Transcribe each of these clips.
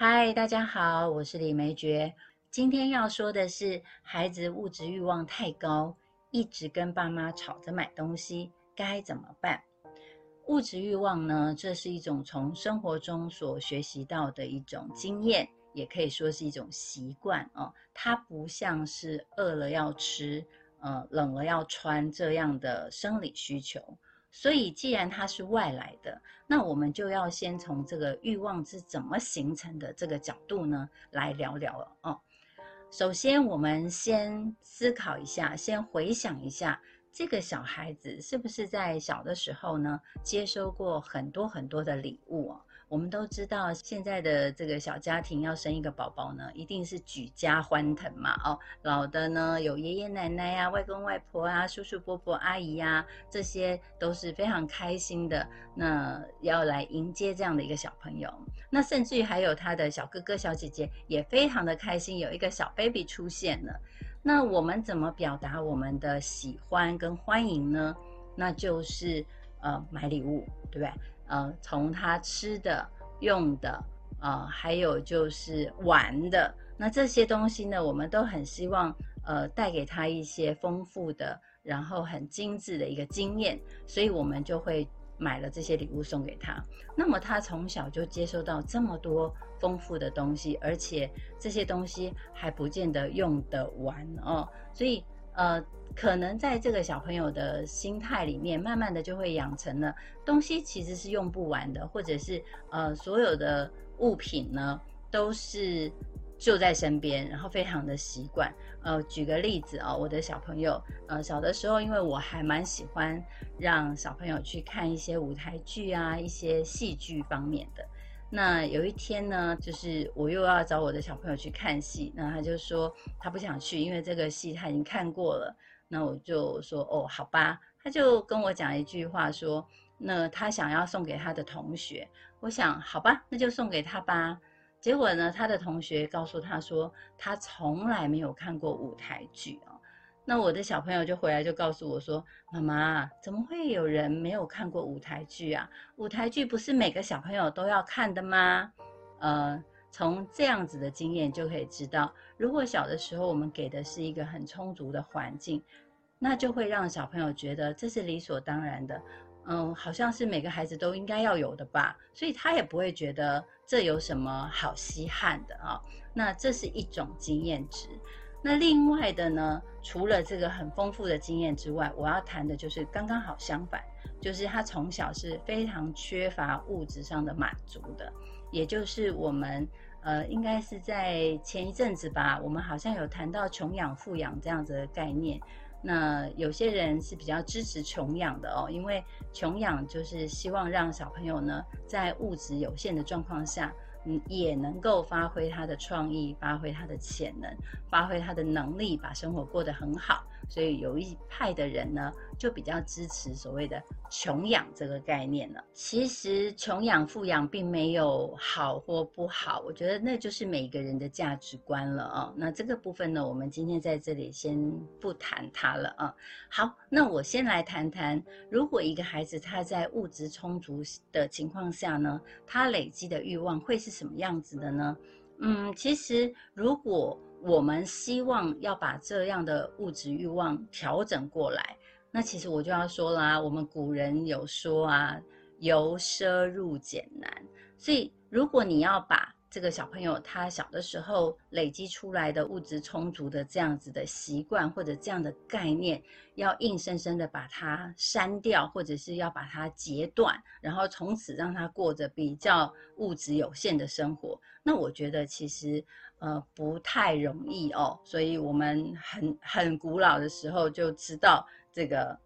嗨，大家好，我是李梅珏。今天要说的是，孩子物质欲望太高，一直跟爸妈吵着买东西，该怎么办？物质欲望呢，这是一种从生活中所学习到的一种经验，也可以说是一种习惯哦。它不像是饿了要吃，呃，冷了要穿这样的生理需求。所以，既然它是外来的，那我们就要先从这个欲望是怎么形成的这个角度呢，来聊聊了哦。首先，我们先思考一下，先回想一下，这个小孩子是不是在小的时候呢，接收过很多很多的礼物哦？我们都知道，现在的这个小家庭要生一个宝宝呢，一定是举家欢腾嘛。哦，老的呢有爷爷奶奶呀、外公外婆啊、叔叔伯伯、阿姨呀，这些都是非常开心的。那要来迎接这样的一个小朋友，那甚至于还有他的小哥哥、小姐姐也非常的开心，有一个小 baby 出现了。那我们怎么表达我们的喜欢跟欢迎呢？那就是呃买礼物，对不对？呃，从他吃的、用的，呃，还有就是玩的，那这些东西呢，我们都很希望，呃，带给他一些丰富的，然后很精致的一个经验，所以我们就会买了这些礼物送给他。那么他从小就接收到这么多丰富的东西，而且这些东西还不见得用得完哦，所以。呃，可能在这个小朋友的心态里面，慢慢的就会养成了东西其实是用不完的，或者是呃所有的物品呢都是就在身边，然后非常的习惯。呃，举个例子啊，我的小朋友，呃，小的时候，因为我还蛮喜欢让小朋友去看一些舞台剧啊，一些戏剧方面的。那有一天呢，就是我又要找我的小朋友去看戏，那他就说他不想去，因为这个戏他已经看过了。那我就说哦，好吧。他就跟我讲一句话说，那他想要送给他的同学。我想好吧，那就送给他吧。结果呢，他的同学告诉他说，他从来没有看过舞台剧啊。那我的小朋友就回来就告诉我说：“妈妈，怎么会有人没有看过舞台剧啊？舞台剧不是每个小朋友都要看的吗？”呃，从这样子的经验就可以知道，如果小的时候我们给的是一个很充足的环境，那就会让小朋友觉得这是理所当然的，嗯，好像是每个孩子都应该要有的吧，所以他也不会觉得这有什么好稀罕的啊。那这是一种经验值。那另外的呢，除了这个很丰富的经验之外，我要谈的就是刚刚好相反，就是他从小是非常缺乏物质上的满足的，也就是我们呃，应该是在前一阵子吧，我们好像有谈到穷养富养这样子的概念。那有些人是比较支持穷养的哦，因为穷养就是希望让小朋友呢，在物质有限的状况下。也能够发挥他的创意，发挥他的潜能，发挥他的能力，把生活过得很好。所以有一派的人呢，就比较支持所谓的穷养这个概念了。其实穷养富养并没有好或不好，我觉得那就是每个人的价值观了啊。那这个部分呢，我们今天在这里先不谈它了啊。好，那我先来谈谈，如果一个孩子他在物质充足的情况下呢，他累积的欲望会是什么样子的呢？嗯，其实如果我们希望要把这样的物质欲望调整过来，那其实我就要说啦，我们古人有说啊，由奢入俭难。所以，如果你要把这个小朋友他小的时候累积出来的物质充足的这样子的习惯或者这样的概念，要硬生生的把它删掉，或者是要把它截断，然后从此让他过着比较物质有限的生活，那我觉得其实。呃，不太容易哦，所以我们很很古老的时候就知道这个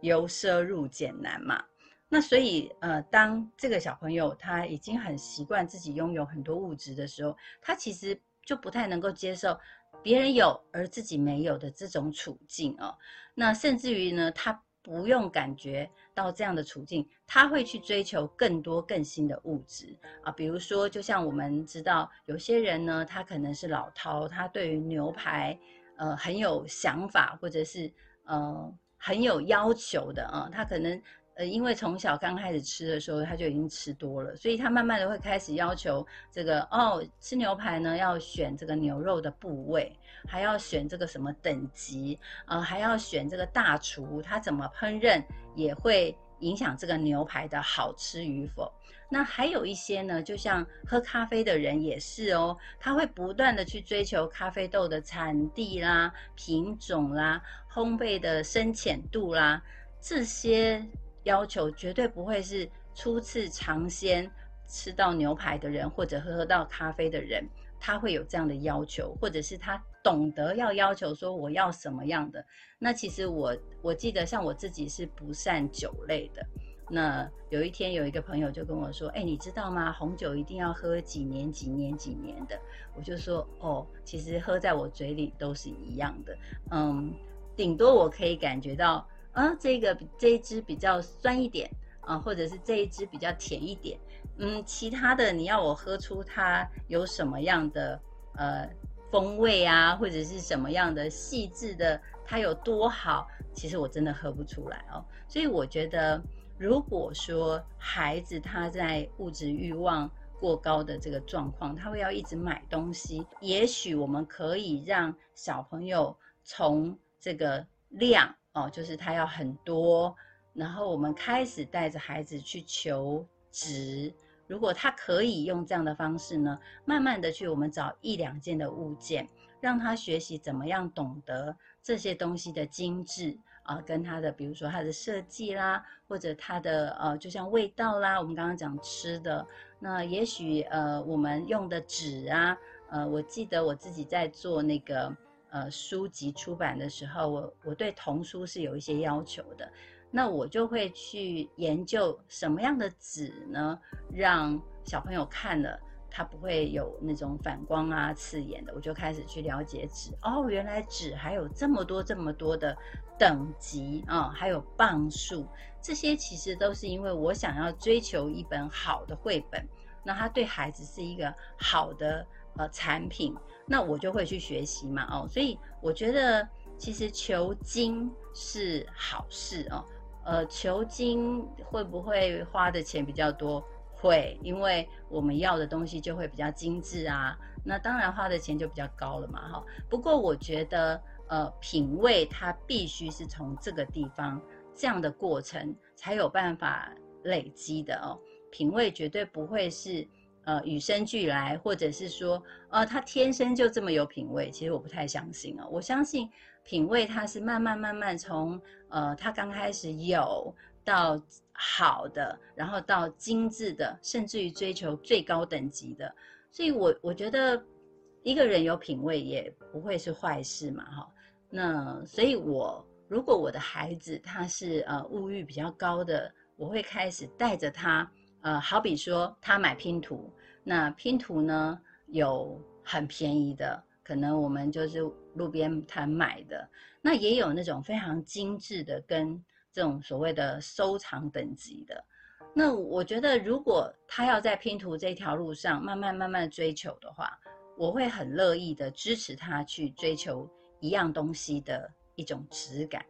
由奢入俭难嘛。那所以呃，当这个小朋友他已经很习惯自己拥有很多物质的时候，他其实就不太能够接受别人有而自己没有的这种处境哦。那甚至于呢，他。不用感觉到这样的处境，他会去追求更多更新的物质。啊，比如说，就像我们知道，有些人呢，他可能是老饕，他对于牛排，呃，很有想法，或者是呃很有要求的啊，他可能呃，因为从小刚开始吃的时候，他就已经吃多了，所以他慢慢的会开始要求这个哦，吃牛排呢要选这个牛肉的部位，还要选这个什么等级，呃，还要选这个大厨他怎么烹饪，也会影响这个牛排的好吃与否。那还有一些呢，就像喝咖啡的人也是哦，他会不断的去追求咖啡豆的产地啦、品种啦、烘焙的深浅度啦，这些。要求绝对不会是初次尝鲜吃到牛排的人，或者喝到咖啡的人，他会有这样的要求，或者是他懂得要要求说我要什么样的。那其实我我记得像我自己是不善酒类的。那有一天有一个朋友就跟我说：“哎，你知道吗？红酒一定要喝几年几年几年的。”我就说：“哦，其实喝在我嘴里都是一样的。嗯，顶多我可以感觉到。”啊，这个这一支比较酸一点啊，或者是这一支比较甜一点，嗯，其他的你要我喝出它有什么样的呃风味啊，或者是什么样的细致的，它有多好，其实我真的喝不出来哦。所以我觉得，如果说孩子他在物质欲望过高的这个状况，他会要一直买东西，也许我们可以让小朋友从这个量。哦，就是他要很多，然后我们开始带着孩子去求值。如果他可以用这样的方式呢，慢慢的去我们找一两件的物件，让他学习怎么样懂得这些东西的精致啊，跟他的比如说他的设计啦，或者他的呃，就像味道啦，我们刚刚讲吃的，那也许呃我们用的纸啊，呃，我记得我自己在做那个。呃，书籍出版的时候，我我对童书是有一些要求的，那我就会去研究什么样的纸呢，让小朋友看了他不会有那种反光啊、刺眼的。我就开始去了解纸，哦，原来纸还有这么多这么多的等级啊，还有磅数，这些其实都是因为我想要追求一本好的绘本，那它对孩子是一个好的呃产品。那我就会去学习嘛，哦，所以我觉得其实求精是好事哦，呃，求精会不会花的钱比较多？会，因为我们要的东西就会比较精致啊，那当然花的钱就比较高了嘛，哈。不过我觉得，呃，品味它必须是从这个地方这样的过程才有办法累积的哦，品味绝对不会是。呃，与生俱来，或者是说，呃，他天生就这么有品味，其实我不太相信啊。我相信品味它是慢慢慢慢从呃，他刚开始有到好的，然后到精致的，甚至于追求最高等级的。所以，我我觉得一个人有品味也不会是坏事嘛，哈。那所以，我如果我的孩子他是呃物欲比较高的，我会开始带着他，呃，好比说他买拼图。那拼图呢，有很便宜的，可能我们就是路边摊买的。那也有那种非常精致的，跟这种所谓的收藏等级的。那我觉得，如果他要在拼图这条路上慢慢慢慢追求的话，我会很乐意的支持他去追求一样东西的一种质感。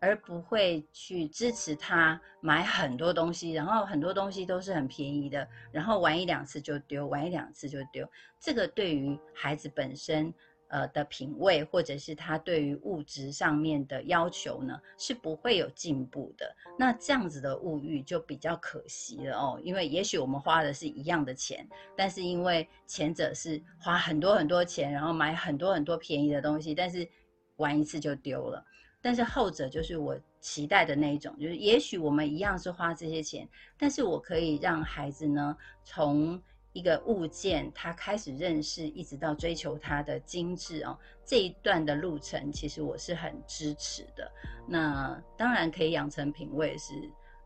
而不会去支持他买很多东西，然后很多东西都是很便宜的，然后玩一两次就丢，玩一两次就丢。这个对于孩子本身呃的品味，或者是他对于物质上面的要求呢，是不会有进步的。那这样子的物欲就比较可惜了哦，因为也许我们花的是一样的钱，但是因为前者是花很多很多钱，然后买很多很多便宜的东西，但是玩一次就丢了。但是后者就是我期待的那一种，就是也许我们一样是花这些钱，但是我可以让孩子呢，从一个物件他开始认识，一直到追求它的精致哦，这一段的路程，其实我是很支持的。那当然可以养成品味，是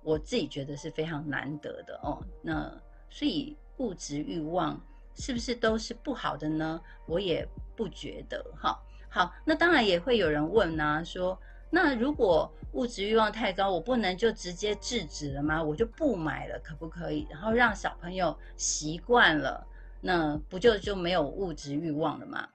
我自己觉得是非常难得的哦。那所以物质欲望是不是都是不好的呢？我也不觉得哈。好，那当然也会有人问呢，说。那如果物质欲望太高，我不能就直接制止了吗？我就不买了，可不可以？然后让小朋友习惯了，那不就就没有物质欲望了吗？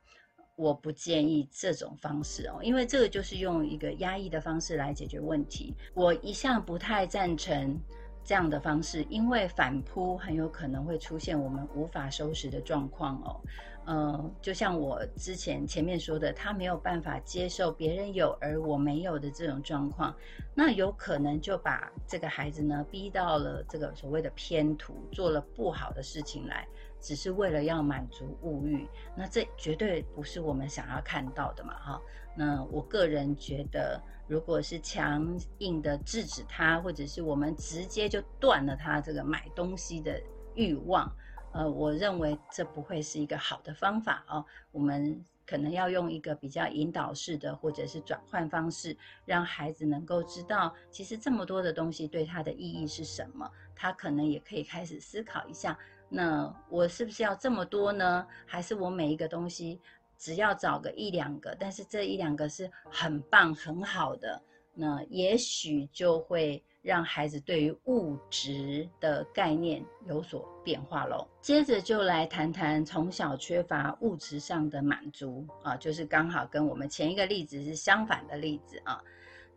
我不建议这种方式哦，因为这个就是用一个压抑的方式来解决问题。我一向不太赞成这样的方式，因为反扑很有可能会出现我们无法收拾的状况哦。呃，就像我之前前面说的，他没有办法接受别人有而我没有的这种状况，那有可能就把这个孩子呢逼到了这个所谓的偏途，做了不好的事情来。只是为了要满足物欲，那这绝对不是我们想要看到的嘛，哈。那我个人觉得，如果是强硬的制止他，或者是我们直接就断了他这个买东西的欲望，呃，我认为这不会是一个好的方法哦。我们可能要用一个比较引导式的，或者是转换方式，让孩子能够知道，其实这么多的东西对他的意义是什么，他可能也可以开始思考一下。那我是不是要这么多呢？还是我每一个东西只要找个一两个，但是这一两个是很棒很好的，那也许就会让孩子对于物质的概念有所变化喽。接着就来谈谈从小缺乏物质上的满足啊，就是刚好跟我们前一个例子是相反的例子啊。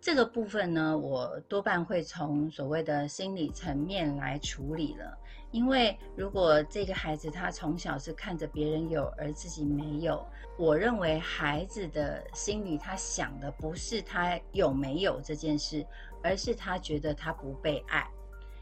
这个部分呢，我多半会从所谓的心理层面来处理了。因为如果这个孩子他从小是看着别人有而自己没有，我认为孩子的心里他想的不是他有没有这件事，而是他觉得他不被爱。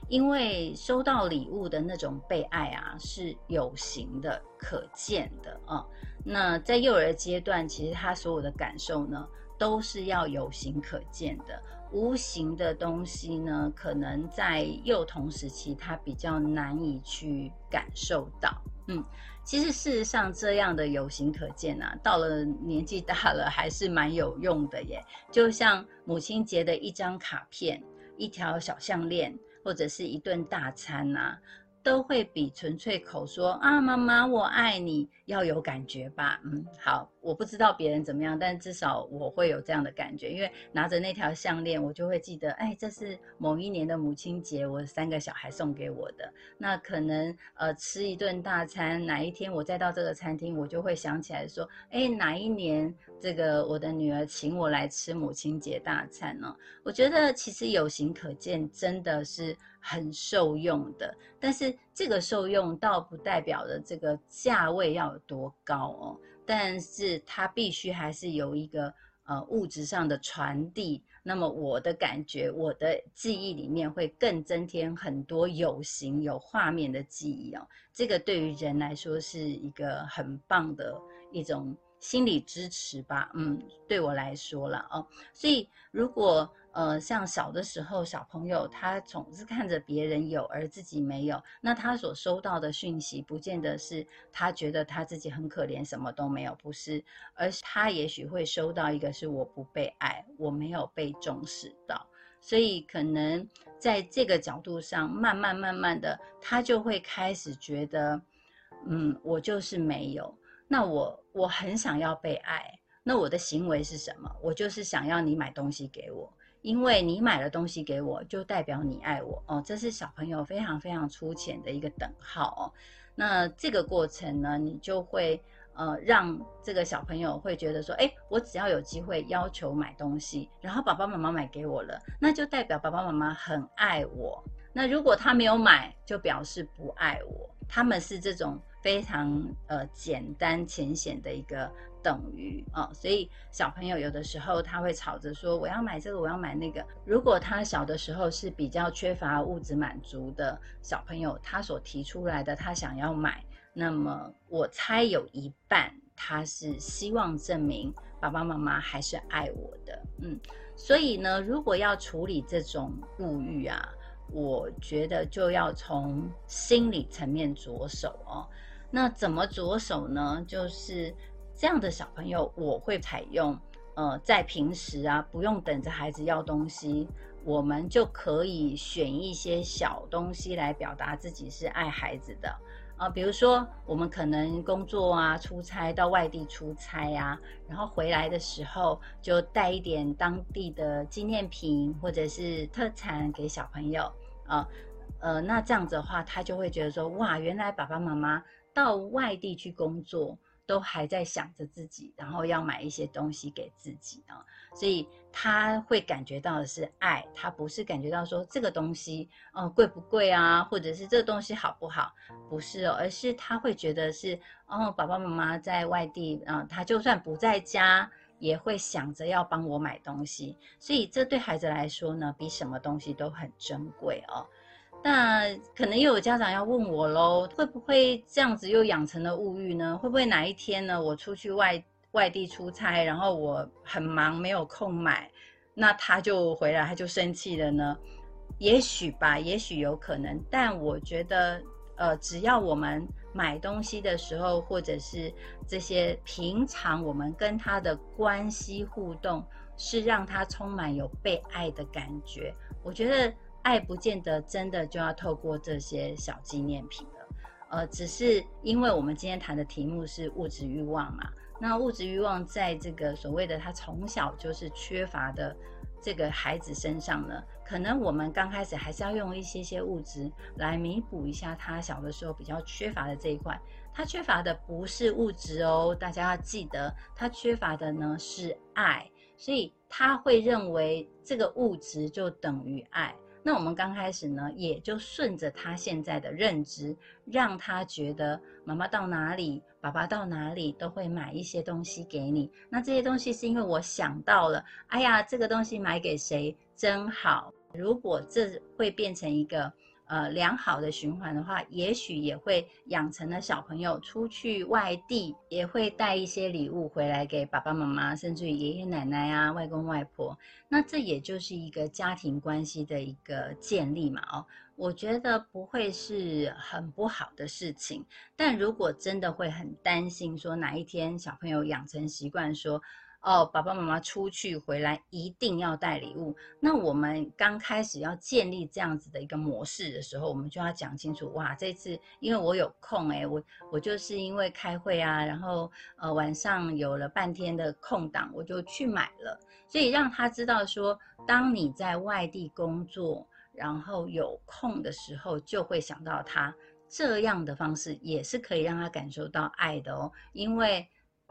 因为收到礼物的那种被爱啊，是有形的、可见的啊。那在幼儿阶段，其实他所有的感受呢？都是要有形可见的，无形的东西呢，可能在幼童时期他比较难以去感受到。嗯，其实事实上这样的有形可见啊，到了年纪大了还是蛮有用的耶。就像母亲节的一张卡片、一条小项链，或者是一顿大餐呐。都会比纯粹口说啊，妈妈我爱你要有感觉吧？嗯，好，我不知道别人怎么样，但至少我会有这样的感觉，因为拿着那条项链，我就会记得，哎，这是某一年的母亲节，我三个小孩送给我的。那可能呃吃一顿大餐，哪一天我再到这个餐厅，我就会想起来说，哎，哪一年这个我的女儿请我来吃母亲节大餐呢？我觉得其实有形可见，真的是。很受用的，但是这个受用倒不代表的这个价位要有多高哦，但是它必须还是有一个呃物质上的传递，那么我的感觉，我的记忆里面会更增添很多有形有画面的记忆哦，这个对于人来说是一个很棒的一种心理支持吧，嗯，对我来说了哦，所以如果。呃，像小的时候，小朋友他总是看着别人有而自己没有，那他所收到的讯息，不见得是他觉得他自己很可怜，什么都没有，不是，而是他也许会收到一个是我不被爱，我没有被重视到，所以可能在这个角度上，慢慢慢慢的，他就会开始觉得，嗯，我就是没有，那我我很想要被爱，那我的行为是什么？我就是想要你买东西给我。因为你买了东西给我，就代表你爱我哦，这是小朋友非常非常粗浅的一个等号哦。那这个过程呢，你就会呃让这个小朋友会觉得说，哎，我只要有机会要求买东西，然后爸爸妈妈买给我了，那就代表爸爸妈妈很爱我。那如果他没有买，就表示不爱我。他们是这种非常呃简单浅显的一个。等于啊，所以小朋友有的时候他会吵着说我要买这个，我要买那个。如果他小的时候是比较缺乏物质满足的小朋友，他所提出来的他想要买，那么我猜有一半他是希望证明爸爸妈妈还是爱我的。嗯，所以呢，如果要处理这种物欲啊，我觉得就要从心理层面着手哦。那怎么着手呢？就是。这样的小朋友，我会采用，呃，在平时啊，不用等着孩子要东西，我们就可以选一些小东西来表达自己是爱孩子的啊。比如说，我们可能工作啊、出差到外地出差啊，然后回来的时候就带一点当地的纪念品或者是特产给小朋友啊，呃，那这样子的话，他就会觉得说，哇，原来爸爸妈妈到外地去工作。都还在想着自己，然后要买一些东西给自己啊，所以他会感觉到的是爱，他不是感觉到说这个东西哦贵不贵啊，或者是这个东西好不好，不是哦，而是他会觉得是哦，爸爸妈妈在外地啊，他就算不在家，也会想着要帮我买东西，所以这对孩子来说呢，比什么东西都很珍贵哦。那可能又有家长要问我喽，会不会这样子又养成了物欲呢？会不会哪一天呢，我出去外外地出差，然后我很忙没有空买，那他就回来他就生气了呢？也许吧，也许有可能。但我觉得，呃，只要我们买东西的时候，或者是这些平常我们跟他的关系互动，是让他充满有被爱的感觉，我觉得。爱不见得真的就要透过这些小纪念品了，呃，只是因为我们今天谈的题目是物质欲望嘛，那物质欲望在这个所谓的他从小就是缺乏的这个孩子身上呢，可能我们刚开始还是要用一些些物质来弥补一下他小的时候比较缺乏的这一块。他缺乏的不是物质哦，大家要记得，他缺乏的呢是爱，所以他会认为这个物质就等于爱。那我们刚开始呢，也就顺着他现在的认知，让他觉得妈妈到哪里，爸爸到哪里，都会买一些东西给你。那这些东西是因为我想到了，哎呀，这个东西买给谁真好。如果这会变成一个。呃，良好的循环的话，也许也会养成了小朋友出去外地，也会带一些礼物回来给爸爸妈妈，甚至于爷爷奶奶啊、外公外婆。那这也就是一个家庭关系的一个建立嘛。哦，我觉得不会是很不好的事情。但如果真的会很担心，说哪一天小朋友养成习惯说。哦，爸爸妈妈出去回来一定要带礼物。那我们刚开始要建立这样子的一个模式的时候，我们就要讲清楚。哇，这次因为我有空，诶，我我就是因为开会啊，然后呃晚上有了半天的空档，我就去买了。所以让他知道说，当你在外地工作，然后有空的时候，就会想到他。这样的方式也是可以让他感受到爱的哦，因为。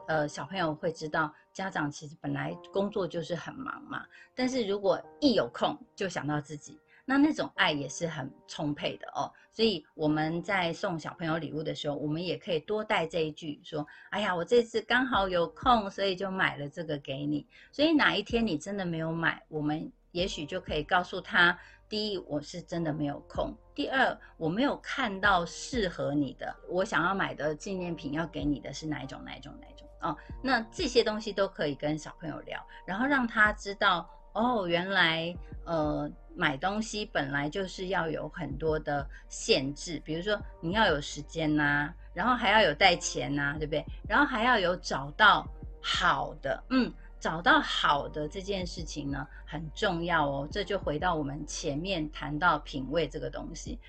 呃，小朋友会知道，家长其实本来工作就是很忙嘛，但是如果一有空就想到自己，那那种爱也是很充沛的哦。所以我们在送小朋友礼物的时候，我们也可以多带这一句，说：“哎呀，我这次刚好有空，所以就买了这个给你。”所以哪一天你真的没有买，我们也许就可以告诉他：第一，我是真的没有空；第二，我没有看到适合你的，我想要买的纪念品要给你的是哪一种？哪一种？哪一种？哦，那这些东西都可以跟小朋友聊，然后让他知道哦，原来呃买东西本来就是要有很多的限制，比如说你要有时间呐，然后还要有带钱呐，对不对？然后还要有找到好的，嗯，找到好的这件事情呢很重要哦。这就回到我们前面谈到品味这个东西，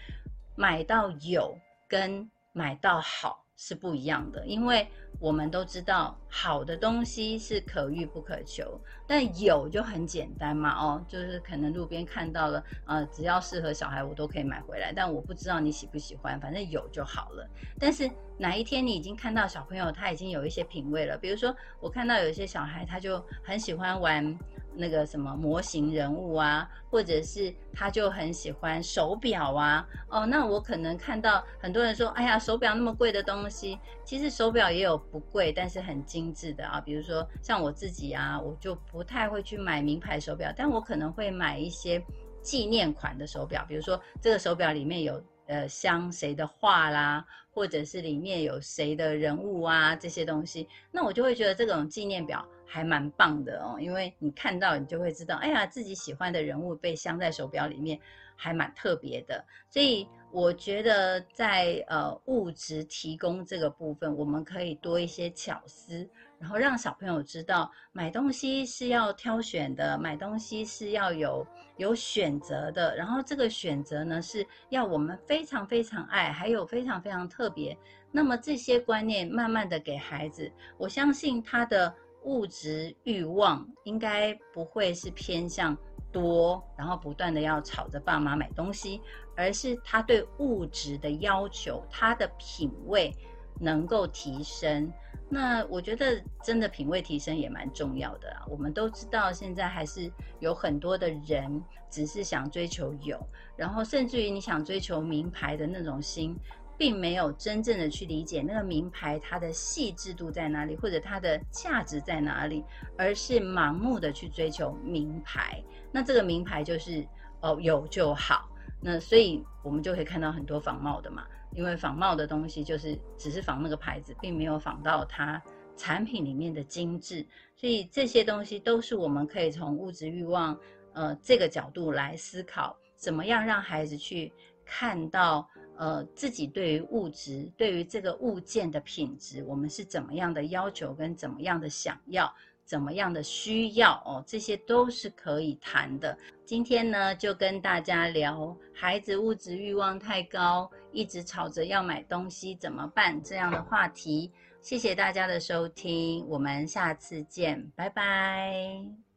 买到有跟买到好。是不一样的，因为我们都知道好的东西是可遇不可求，但有就很简单嘛，哦，就是可能路边看到了，呃，只要适合小孩，我都可以买回来，但我不知道你喜不喜欢，反正有就好了。但是哪一天你已经看到小朋友他已经有一些品味了，比如说我看到有一些小孩他就很喜欢玩。那个什么模型人物啊，或者是他就很喜欢手表啊，哦，那我可能看到很多人说，哎呀，手表那么贵的东西，其实手表也有不贵，但是很精致的啊，比如说像我自己啊，我就不太会去买名牌手表，但我可能会买一些纪念款的手表，比如说这个手表里面有呃镶谁的画啦，或者是里面有谁的人物啊这些东西，那我就会觉得这种纪念表。还蛮棒的哦，因为你看到你就会知道，哎呀，自己喜欢的人物被镶在手表里面，还蛮特别的。所以我觉得在呃物质提供这个部分，我们可以多一些巧思，然后让小朋友知道买东西是要挑选的，买东西是要有有选择的，然后这个选择呢是要我们非常非常爱，还有非常非常特别。那么这些观念慢慢的给孩子，我相信他的。物质欲望应该不会是偏向多，然后不断的要吵着爸妈买东西，而是他对物质的要求，他的品味能够提升。那我觉得真的品味提升也蛮重要的啊。我们都知道，现在还是有很多的人只是想追求有，然后甚至于你想追求名牌的那种心，并没有真正的去理解那个名牌它的细致度在哪里，或者它的价值在哪里，而是盲目的去追求名牌。那这个名牌就是哦有就好。那所以我们就可以看到很多仿冒的嘛。因为仿冒的东西就是只是仿那个牌子，并没有仿到它产品里面的精致，所以这些东西都是我们可以从物质欲望呃这个角度来思考，怎么样让孩子去看到呃自己对于物质、对于这个物件的品质，我们是怎么样的要求跟怎么样的想要。怎么样的需要哦，这些都是可以谈的。今天呢，就跟大家聊孩子物质欲望太高，一直吵着要买东西怎么办这样的话题。谢谢大家的收听，我们下次见，拜拜。